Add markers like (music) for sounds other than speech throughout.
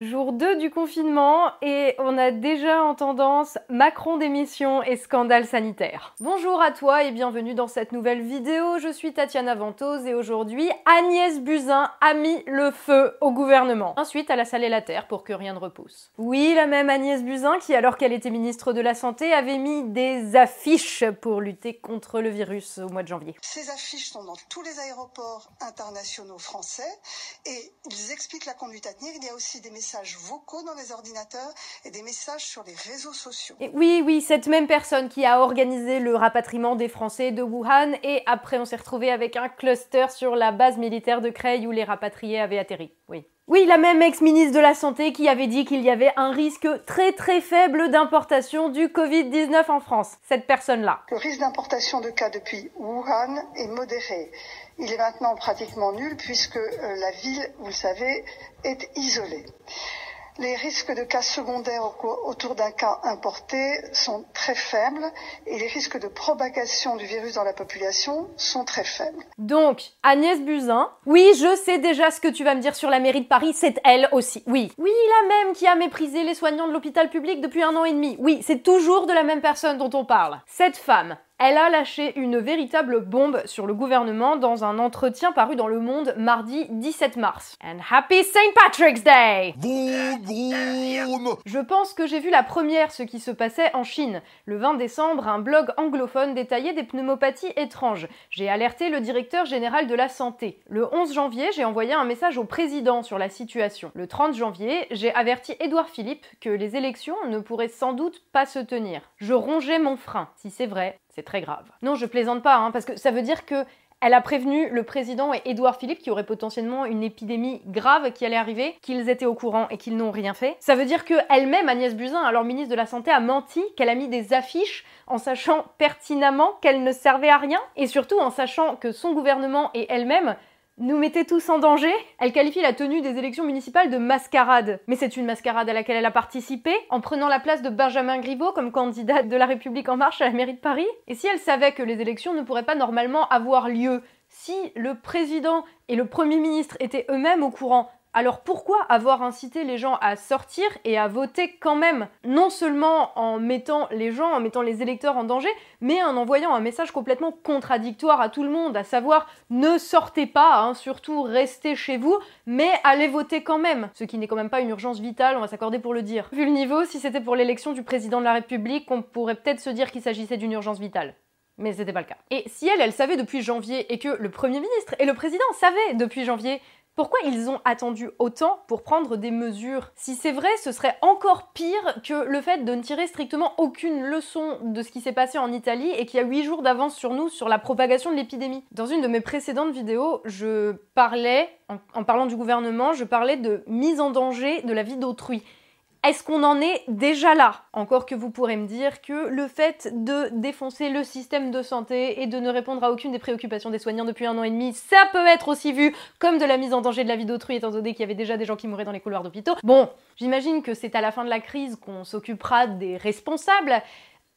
Jour 2 du confinement et on a déjà en tendance Macron démission et scandale sanitaire. Bonjour à toi et bienvenue dans cette nouvelle vidéo. Je suis Tatiana Ventose et aujourd'hui Agnès Buzyn a mis le feu au gouvernement. Ensuite, elle a salé la terre pour que rien ne repousse. Oui, la même Agnès Buzyn qui, alors qu'elle était ministre de la Santé, avait mis des affiches pour lutter contre le virus au mois de janvier. Ces affiches sont dans tous les aéroports internationaux français et ils expliquent la conduite à tenir. Il y a aussi des messages messages vocaux dans les ordinateurs et des messages sur les réseaux sociaux. Oui, oui, cette même personne qui a organisé le rapatriement des Français de Wuhan et après on s'est retrouvé avec un cluster sur la base militaire de Creil où les rapatriés avaient atterri. Oui. Oui, la même ex-ministre de la Santé qui avait dit qu'il y avait un risque très très faible d'importation du Covid-19 en France. Cette personne-là. Le risque d'importation de cas depuis Wuhan est modéré. Il est maintenant pratiquement nul puisque euh, la ville, vous le savez, est isolée. Les risques de cas secondaires autour d'un cas importé sont très faibles et les risques de propagation du virus dans la population sont très faibles. Donc, Agnès Buzyn, oui, je sais déjà ce que tu vas me dire sur la mairie de Paris, c'est elle aussi. Oui. Oui, la même qui a méprisé les soignants de l'hôpital public depuis un an et demi. Oui, c'est toujours de la même personne dont on parle. Cette femme, elle a lâché une véritable bombe sur le gouvernement dans un entretien paru dans Le Monde mardi 17 mars. And happy St. Patrick's Day! Je pense que j'ai vu la première ce qui se passait en Chine. Le 20 décembre, un blog anglophone détaillait des pneumopathies étranges. J'ai alerté le directeur général de la santé. Le 11 janvier, j'ai envoyé un message au président sur la situation. Le 30 janvier, j'ai averti Édouard Philippe que les élections ne pourraient sans doute pas se tenir. Je rongeais mon frein. Si c'est vrai, c'est très grave. Non, je plaisante pas, hein, parce que ça veut dire que elle a prévenu le président et Édouard Philippe qu'il y aurait potentiellement une épidémie grave qui allait arriver, qu'ils étaient au courant et qu'ils n'ont rien fait. Ça veut dire que elle-même, Agnès Buzyn, alors ministre de la Santé, a menti, qu'elle a mis des affiches en sachant pertinemment qu'elles ne servaient à rien et surtout en sachant que son gouvernement et elle-même nous mettez tous en danger Elle qualifie la tenue des élections municipales de mascarade. Mais c'est une mascarade à laquelle elle a participé, en prenant la place de Benjamin Griveaux comme candidate de la République en marche à la mairie de Paris. Et si elle savait que les élections ne pourraient pas normalement avoir lieu, si le président et le premier ministre étaient eux-mêmes au courant, alors pourquoi avoir incité les gens à sortir et à voter quand même? Non seulement en mettant les gens, en mettant les électeurs en danger, mais en envoyant un message complètement contradictoire à tout le monde, à savoir ne sortez pas, hein, surtout restez chez vous, mais allez voter quand même. Ce qui n'est quand même pas une urgence vitale, on va s'accorder pour le dire. Vu le niveau, si c'était pour l'élection du président de la République, on pourrait peut-être se dire qu'il s'agissait d'une urgence vitale mais c'était pas le cas. Et si elle, elle savait depuis janvier et que le Premier ministre et le Président savaient depuis janvier pourquoi ils ont attendu autant pour prendre des mesures Si c'est vrai, ce serait encore pire que le fait de ne tirer strictement aucune leçon de ce qui s'est passé en Italie et qu'il y a 8 jours d'avance sur nous sur la propagation de l'épidémie. Dans une de mes précédentes vidéos, je parlais, en, parlant du gouvernement, je parlais de mise en danger de la vie d'autrui. Est-ce qu'on en est déjà là? Encore que vous pourrez me dire que le fait de défoncer le système de santé et de ne répondre à aucune des préoccupations des soignants depuis un an et demi, ça peut être aussi vu comme de la mise en danger de la vie d'autrui, étant donné qu'il y avait déjà des gens qui mouraient dans les couloirs d'hôpitaux. Bon, j'imagine que c'est à la fin de la crise qu'on s'occupera des responsables,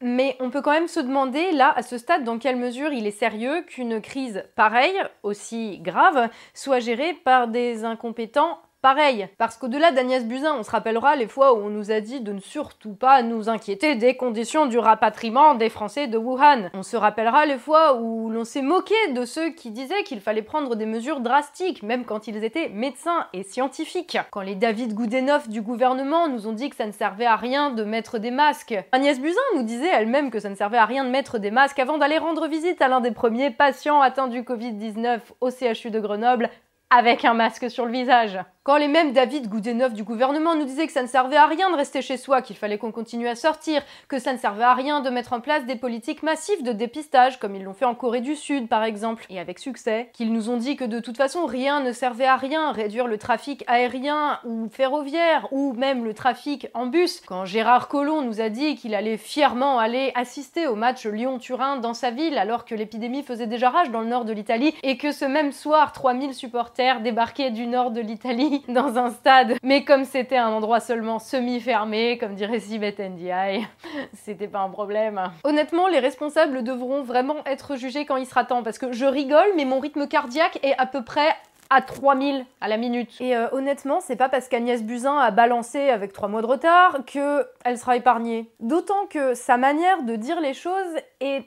mais on peut quand même se demander, là, à ce stade, dans quelle mesure il est sérieux qu'une crise pareille, aussi grave, soit gérée par des incompétents pareil. Parce qu'au-delà d'Agnès Buzyn, on se rappellera les fois où on nous a dit de ne surtout pas nous inquiéter des conditions du rapatriement des Français de Wuhan. On se rappellera les fois où l'on s'est moqué de ceux qui disaient qu'il fallait prendre des mesures drastiques, même quand ils étaient médecins et scientifiques. Quand les David Goudenoff du gouvernement nous ont dit que ça ne servait à rien de mettre des masques. Agnès Buzyn nous disait elle-même que ça ne servait à rien de mettre des masques avant d'aller rendre visite à l'un des premiers patients atteints du Covid-19 au CHU de Grenoble avec un masque sur le visage. Quand les mêmes David Goudenoff du gouvernement nous disaient que ça ne servait à rien de rester chez soi, qu'il fallait qu'on continue à sortir, que ça ne servait à rien de mettre en place des politiques massives de dépistage, comme ils l'ont fait en Corée du Sud par exemple, et avec succès, qu'ils nous ont dit que de toute façon rien ne servait à rien, réduire le trafic aérien ou ferroviaire, ou même le trafic en bus, quand Gérard Collomb nous a dit qu'il allait fièrement aller assister au match Lyon-Turin dans sa ville, alors que l'épidémie faisait déjà rage dans le nord de l'Italie, et que ce même soir, 3000 supporters débarquaient du nord de l'Italie (laughs) dans un stade. Mais comme c'était un endroit seulement semi-fermé, comme dirait Sibeth Ndiaye, (laughs) c'était pas un problème. Honnêtement, les responsables devront vraiment être jugés quand il sera temps, parce que je rigole, mais mon rythme cardiaque est à peu près à 3000 à la minute. Et euh, honnêtement, c'est pas parce qu'Agnès Buzyn a balancé avec 3 mois de retard que elle sera épargnée. D'autant que sa manière de dire les choses est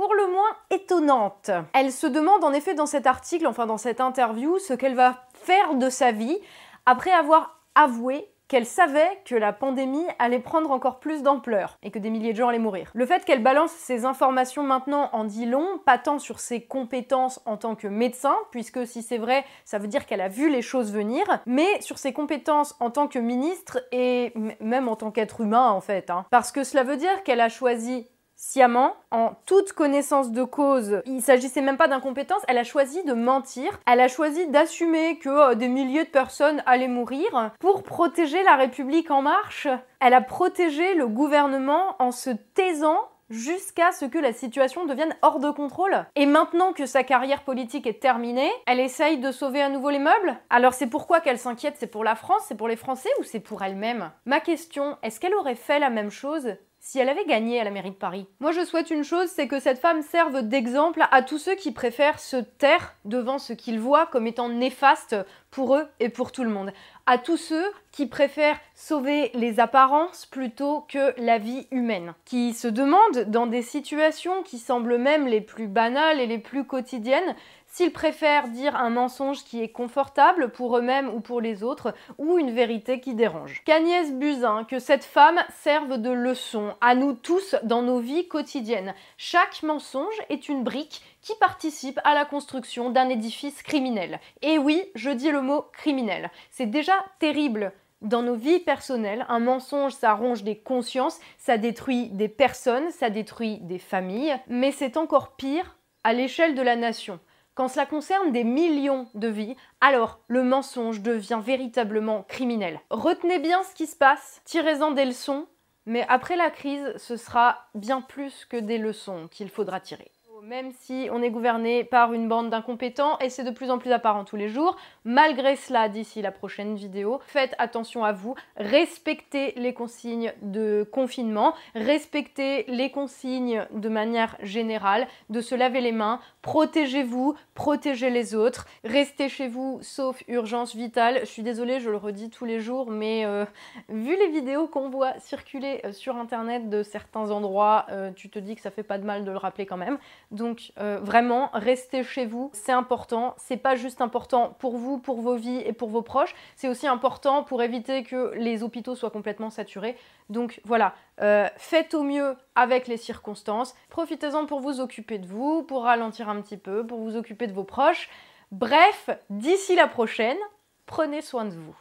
pour le moins étonnante. Elle se demande en effet dans cet article, enfin dans cette interview, ce qu'elle va faire de sa vie après avoir avoué qu'elle savait que la pandémie allait prendre encore plus d'ampleur et que des milliers de gens allaient mourir. Le fait qu'elle balance ces informations maintenant en dit long, pas tant sur ses compétences en tant que médecin, puisque si c'est vrai, ça veut dire qu'elle a vu les choses venir, mais sur ses compétences en tant que ministre et même en tant qu'être humain en fait. Hein. Parce que cela veut dire qu'elle a choisi sciemment, en toute connaissance de cause. Il s'agissait même pas d'incompétence, elle a choisi de mentir, elle a choisi d'assumer que euh, des milliers de personnes allaient mourir pour protéger la République en marche. Elle a protégé le gouvernement en se taisant jusqu'à ce que la situation devienne hors de contrôle. Et maintenant que sa carrière politique est terminée, elle essaye de sauver à nouveau les meubles Alors c'est pourquoi qu'elle s'inquiète? C'est pour la France? C'est pour les Français Ou c'est pour elle-même? Ma question, est-ce qu'elle aurait fait la même chose si elle avait gagné à la mairie de Paris. Moi je souhaite une chose, c'est que cette femme serve d'exemple à tous ceux qui préfèrent se taire devant ce qu'ils voient comme étant néfaste pour eux et pour tout le monde. À tous ceux qui préfèrent sauver les apparences plutôt que la vie humaine. Qui se demandent dans des situations qui semblent même les plus banales et les plus quotidiennes s'ils préfèrent dire un mensonge qui est confortable pour eux-mêmes ou pour les autres, ou une vérité qui dérange. Qu'Agnès Buzyn, que cette femme serve de leçon à nous tous dans nos vies quotidiennes. Chaque mensonge est une brique qui participe à la construction d'un édifice criminel. Et oui, je dis le mot criminel. C'est déjà terrible dans nos vies personnelles, un mensonge, ça ronge des consciences, ça détruit des personnes, ça détruit des familles, mais c'est encore pire à l'échelle de la nation. Quand cela concerne des millions de vies, alors le mensonge devient véritablement criminel. Retenez bien ce qui se passe, tirez-en des leçons, mais après la crise, ce sera bien plus que des leçons qu'il faudra tirer même si on est gouverné par une bande d'incompétents et c'est de plus en plus apparent tous les jours. Malgré cela, d'ici la prochaine vidéo, faites attention à vous, respectez les consignes de confinement, respectez les consignes de manière générale, de se laver les mains, protégez-vous, protégez les autres, restez chez vous sauf urgence vitale. Je suis désolée, je le redis tous les jours, mais euh, vu les vidéos qu'on voit circuler euh, sur internet de certains endroits, euh, tu te dis que ça fait pas de mal de le rappeler quand même. Donc euh, vraiment, restez chez vous, c'est important. C'est pas juste important pour vous, pour vos vies et pour vos proches, c'est aussi important pour éviter que les hôpitaux soient complètement saturés. Donc voilà, euh, faites au mieux avec les circonstances. Profitez-en pour vous occuper de vous, pour ralentir un petit peu, pour vous occuper de vos proches. Bref, d'ici la prochaine, prenez soin de vous.